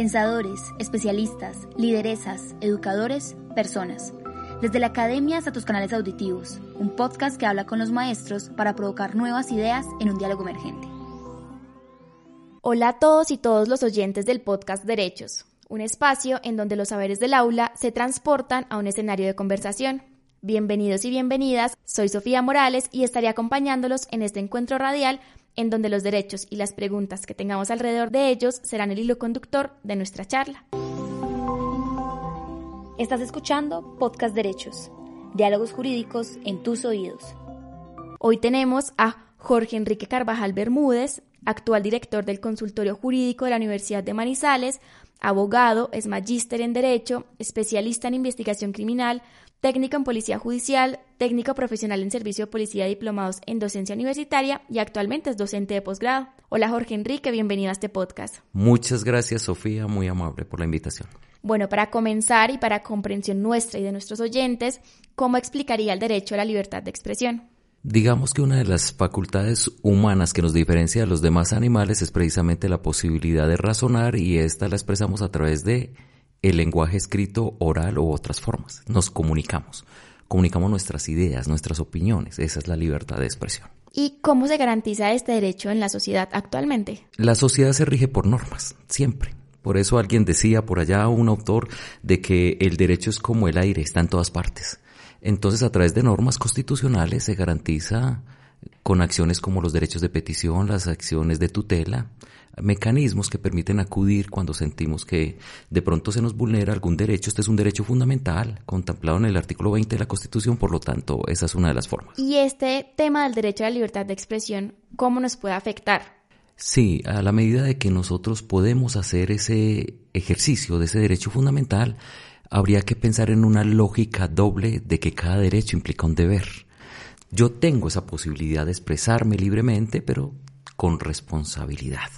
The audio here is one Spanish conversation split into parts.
Pensadores, especialistas, lideresas, educadores, personas. Desde la academia hasta tus canales auditivos, un podcast que habla con los maestros para provocar nuevas ideas en un diálogo emergente. Hola a todos y todos los oyentes del podcast Derechos, un espacio en donde los saberes del aula se transportan a un escenario de conversación. Bienvenidos y bienvenidas, soy Sofía Morales y estaré acompañándolos en este encuentro radial en donde los derechos y las preguntas que tengamos alrededor de ellos serán el hilo conductor de nuestra charla. Estás escuchando Podcast Derechos, diálogos jurídicos en tus oídos. Hoy tenemos a Jorge Enrique Carvajal Bermúdez, actual director del Consultorio Jurídico de la Universidad de Manizales, abogado, es magíster en Derecho, especialista en investigación criminal, técnico en Policía Judicial, técnico profesional en Servicio de Policía diplomados en Docencia Universitaria y actualmente es docente de posgrado. Hola Jorge Enrique, bienvenido a este podcast. Muchas gracias Sofía, muy amable por la invitación. Bueno, para comenzar y para comprensión nuestra y de nuestros oyentes, ¿cómo explicaría el derecho a la libertad de expresión? Digamos que una de las facultades humanas que nos diferencia de los demás animales es precisamente la posibilidad de razonar y esta la expresamos a través de el lenguaje escrito, oral u otras formas. Nos comunicamos, comunicamos nuestras ideas, nuestras opiniones. Esa es la libertad de expresión. ¿Y cómo se garantiza este derecho en la sociedad actualmente? La sociedad se rige por normas, siempre. Por eso alguien decía por allá, un autor, de que el derecho es como el aire, está en todas partes. Entonces, a través de normas constitucionales se garantiza con acciones como los derechos de petición, las acciones de tutela, mecanismos que permiten acudir cuando sentimos que de pronto se nos vulnera algún derecho. Este es un derecho fundamental contemplado en el artículo 20 de la Constitución, por lo tanto, esa es una de las formas. Y este tema del derecho a la libertad de expresión, ¿cómo nos puede afectar? Sí, a la medida de que nosotros podemos hacer ese ejercicio de ese derecho fundamental, habría que pensar en una lógica doble de que cada derecho implica un deber. Yo tengo esa posibilidad de expresarme libremente, pero con responsabilidad.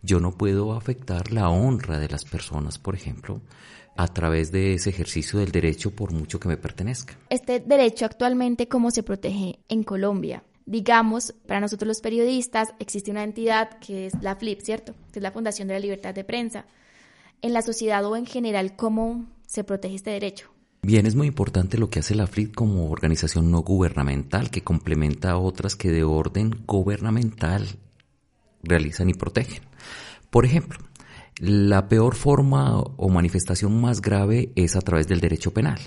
Yo no puedo afectar la honra de las personas, por ejemplo, a través de ese ejercicio del derecho por mucho que me pertenezca. Este derecho actualmente, ¿cómo se protege en Colombia? Digamos, para nosotros los periodistas existe una entidad que es la FLIP, ¿cierto? Que es la Fundación de la Libertad de Prensa. En la sociedad o en general, ¿cómo se protege este derecho? Bien, es muy importante lo que hace la FLIP como organización no gubernamental que complementa a otras que de orden gubernamental realizan y protegen. Por ejemplo, la peor forma o manifestación más grave es a través del derecho penal.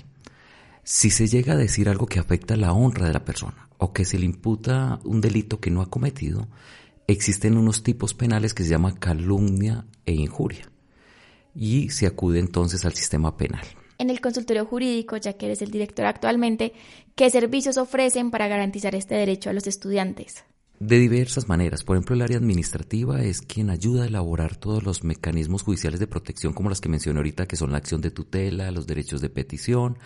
Si se llega a decir algo que afecta la honra de la persona o que se le imputa un delito que no ha cometido, existen unos tipos penales que se llaman calumnia e injuria y se acude entonces al sistema penal. En el consultorio jurídico, ya que eres el director actualmente, ¿qué servicios ofrecen para garantizar este derecho a los estudiantes? De diversas maneras. Por ejemplo, el área administrativa es quien ayuda a elaborar todos los mecanismos judiciales de protección, como las que mencioné ahorita, que son la acción de tutela, los derechos de petición.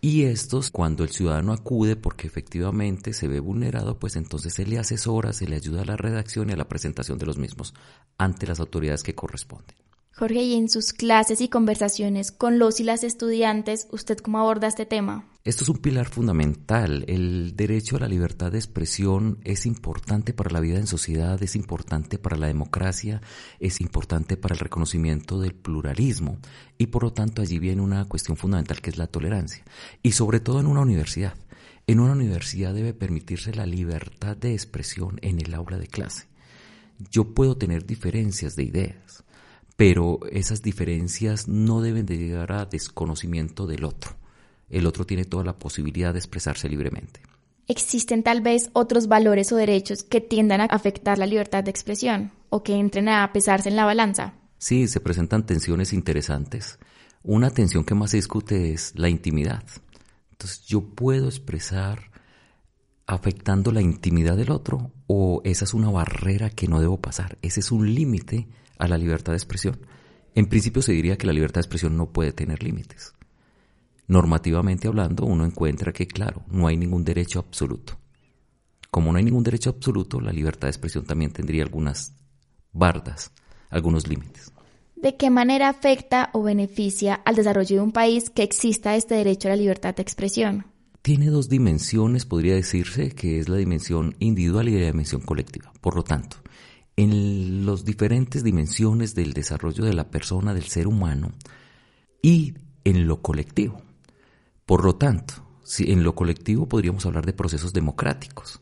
Y estos, cuando el ciudadano acude porque efectivamente se ve vulnerado, pues entonces se le asesora, se le ayuda a la redacción y a la presentación de los mismos ante las autoridades que corresponden. Jorge, y en sus clases y conversaciones con los y las estudiantes, ¿usted cómo aborda este tema? Esto es un pilar fundamental. El derecho a la libertad de expresión es importante para la vida en sociedad, es importante para la democracia, es importante para el reconocimiento del pluralismo y por lo tanto allí viene una cuestión fundamental que es la tolerancia. Y sobre todo en una universidad. En una universidad debe permitirse la libertad de expresión en el aula de clase. Yo puedo tener diferencias de ideas pero esas diferencias no deben de llegar a desconocimiento del otro. El otro tiene toda la posibilidad de expresarse libremente. ¿Existen tal vez otros valores o derechos que tiendan a afectar la libertad de expresión o que entren a pesarse en la balanza? Sí, se presentan tensiones interesantes. Una tensión que más se discute es la intimidad. Entonces, yo puedo expresar afectando la intimidad del otro o esa es una barrera que no debo pasar. Ese es un límite a la libertad de expresión. En principio se diría que la libertad de expresión no puede tener límites. Normativamente hablando, uno encuentra que, claro, no hay ningún derecho absoluto. Como no hay ningún derecho absoluto, la libertad de expresión también tendría algunas bardas, algunos límites. ¿De qué manera afecta o beneficia al desarrollo de un país que exista este derecho a la libertad de expresión? Tiene dos dimensiones, podría decirse, que es la dimensión individual y la dimensión colectiva. Por lo tanto, en las diferentes dimensiones del desarrollo de la persona, del ser humano y en lo colectivo. Por lo tanto, si en lo colectivo podríamos hablar de procesos democráticos.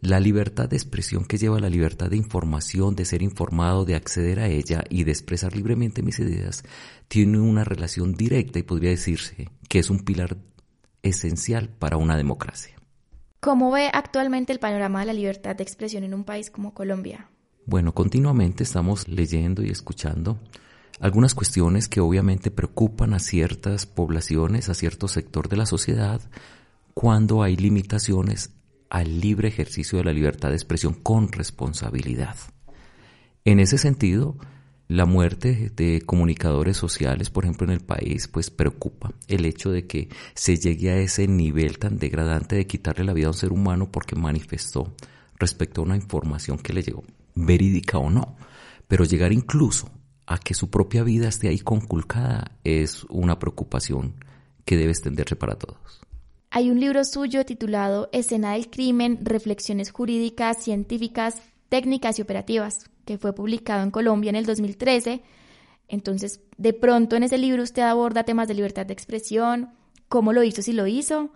La libertad de expresión que lleva a la libertad de información, de ser informado, de acceder a ella y de expresar libremente mis ideas, tiene una relación directa y podría decirse que es un pilar esencial para una democracia. ¿Cómo ve actualmente el panorama de la libertad de expresión en un país como Colombia? Bueno, continuamente estamos leyendo y escuchando algunas cuestiones que obviamente preocupan a ciertas poblaciones, a cierto sector de la sociedad, cuando hay limitaciones al libre ejercicio de la libertad de expresión con responsabilidad. En ese sentido, la muerte de comunicadores sociales, por ejemplo, en el país, pues preocupa el hecho de que se llegue a ese nivel tan degradante de quitarle la vida a un ser humano porque manifestó respecto a una información que le llegó, verídica o no. Pero llegar incluso a que su propia vida esté ahí conculcada es una preocupación que debe extenderse para todos. Hay un libro suyo titulado Escena del Crimen, Reflexiones Jurídicas, Científicas, Técnicas y Operativas, que fue publicado en Colombia en el 2013. Entonces, de pronto en ese libro usted aborda temas de libertad de expresión, cómo lo hizo si lo hizo,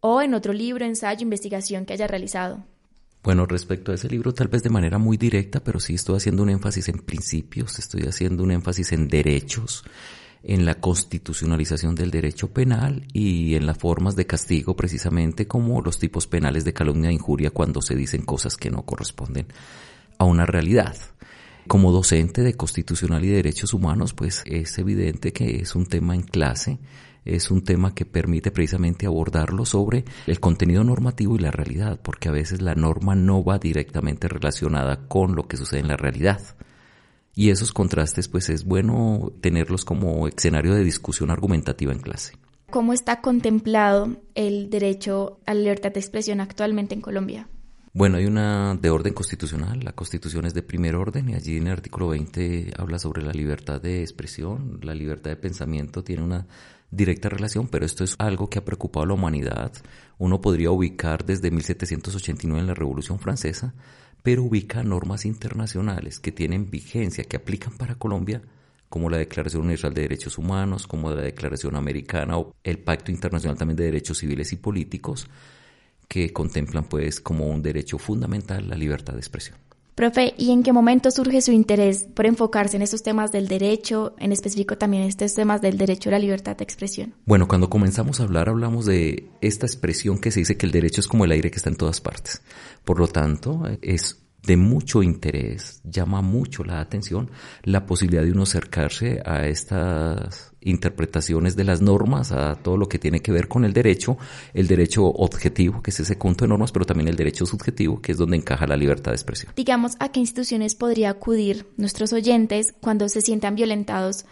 o en otro libro, ensayo, investigación que haya realizado. Bueno, respecto a ese libro, tal vez de manera muy directa, pero sí estoy haciendo un énfasis en principios, estoy haciendo un énfasis en derechos, en la constitucionalización del derecho penal y en las formas de castigo precisamente como los tipos penales de calumnia e injuria cuando se dicen cosas que no corresponden a una realidad. Como docente de constitucional y derechos humanos, pues es evidente que es un tema en clase, es un tema que permite precisamente abordarlo sobre el contenido normativo y la realidad, porque a veces la norma no va directamente relacionada con lo que sucede en la realidad. Y esos contrastes, pues es bueno tenerlos como escenario de discusión argumentativa en clase. ¿Cómo está contemplado el derecho a la libertad de expresión actualmente en Colombia? Bueno, hay una de orden constitucional, la constitución es de primer orden y allí en el artículo 20 habla sobre la libertad de expresión, la libertad de pensamiento tiene una directa relación, pero esto es algo que ha preocupado a la humanidad. Uno podría ubicar desde 1789 en la Revolución Francesa pero ubica normas internacionales que tienen vigencia, que aplican para Colombia, como la Declaración Universal de Derechos Humanos, como la Declaración Americana o el Pacto Internacional también de Derechos Civiles y Políticos, que contemplan pues como un derecho fundamental la libertad de expresión. Profe, ¿y en qué momento surge su interés por enfocarse en estos temas del derecho, en específico también estos temas del derecho a la libertad de expresión? Bueno, cuando comenzamos a hablar hablamos de esta expresión que se dice que el derecho es como el aire que está en todas partes. Por lo tanto, es de mucho interés, llama mucho la atención la posibilidad de uno acercarse a estas interpretaciones de las normas, a todo lo que tiene que ver con el derecho, el derecho objetivo, que es ese conjunto de normas, pero también el derecho subjetivo, que es donde encaja la libertad de expresión. Digamos, ¿a qué instituciones podría acudir nuestros oyentes cuando se sientan violentados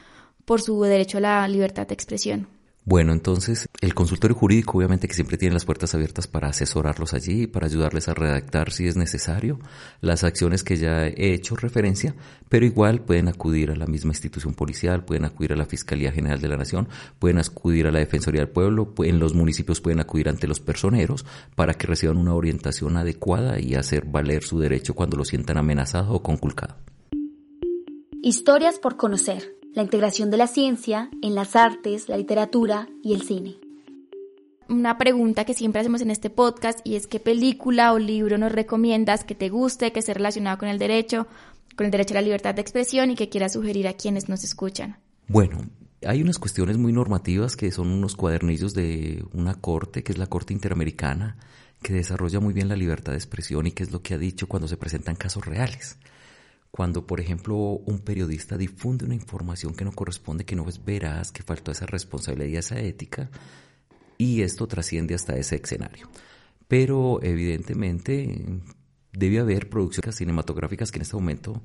por su derecho a la libertad de expresión? Bueno, entonces el consultorio jurídico obviamente que siempre tiene las puertas abiertas para asesorarlos allí, para ayudarles a redactar si es necesario las acciones que ya he hecho referencia, pero igual pueden acudir a la misma institución policial, pueden acudir a la Fiscalía General de la Nación, pueden acudir a la Defensoría del Pueblo, en los municipios pueden acudir ante los personeros para que reciban una orientación adecuada y hacer valer su derecho cuando lo sientan amenazado o conculcado. Historias por conocer la integración de la ciencia en las artes, la literatura y el cine. Una pregunta que siempre hacemos en este podcast y es qué película o libro nos recomiendas que te guste, que esté relacionado con el derecho, con el derecho a la libertad de expresión y que quieras sugerir a quienes nos escuchan. Bueno, hay unas cuestiones muy normativas que son unos cuadernillos de una corte, que es la Corte Interamericana, que desarrolla muy bien la libertad de expresión y que es lo que ha dicho cuando se presentan casos reales. Cuando, por ejemplo, un periodista difunde una información que no corresponde, que no es veraz, que faltó esa responsabilidad y esa ética, y esto trasciende hasta ese escenario. Pero evidentemente debe haber producciones cinematográficas que en este momento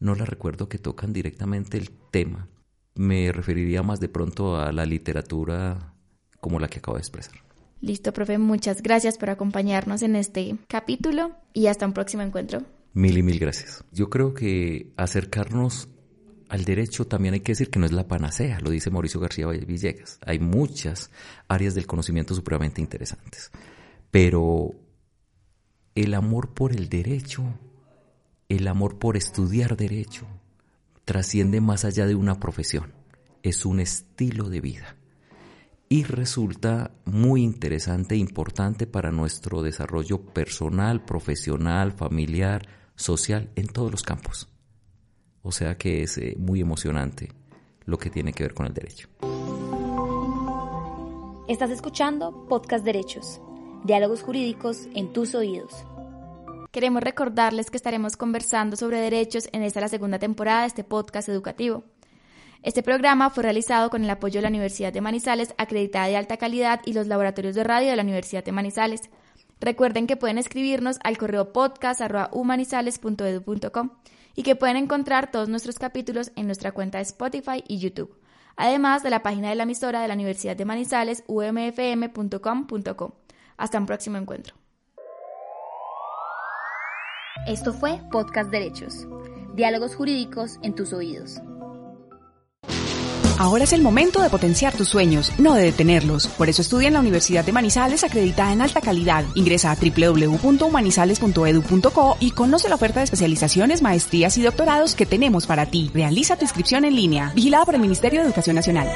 no las recuerdo que tocan directamente el tema. Me referiría más de pronto a la literatura como la que acabo de expresar. Listo, profe, muchas gracias por acompañarnos en este capítulo y hasta un próximo encuentro. Mil y mil gracias. Yo creo que acercarnos al derecho también hay que decir que no es la panacea, lo dice Mauricio García Villegas. Hay muchas áreas del conocimiento supremamente interesantes, pero el amor por el derecho el amor por estudiar derecho trasciende más allá de una profesión, es un estilo de vida y resulta muy interesante e importante para nuestro desarrollo personal, profesional, familiar, social, en todos los campos. O sea que es eh, muy emocionante lo que tiene que ver con el derecho. Estás escuchando Podcast Derechos, diálogos jurídicos en tus oídos. Queremos recordarles que estaremos conversando sobre derechos en esta la segunda temporada de este podcast educativo. Este programa fue realizado con el apoyo de la Universidad de Manizales, acreditada de alta calidad, y los laboratorios de radio de la Universidad de Manizales. Recuerden que pueden escribirnos al correo podcast.humanizales.edu.com y que pueden encontrar todos nuestros capítulos en nuestra cuenta de Spotify y YouTube, además de la página de la emisora de la Universidad de Manizales, umfm.com.co. Hasta un próximo encuentro. Esto fue Podcast Derechos, diálogos jurídicos en tus oídos. Ahora es el momento de potenciar tus sueños, no de detenerlos. Por eso estudia en la Universidad de Manizales acreditada en alta calidad. Ingresa a www.manizales.edu.co y conoce la oferta de especializaciones, maestrías y doctorados que tenemos para ti. Realiza tu inscripción en línea. Vigilada por el Ministerio de Educación Nacional.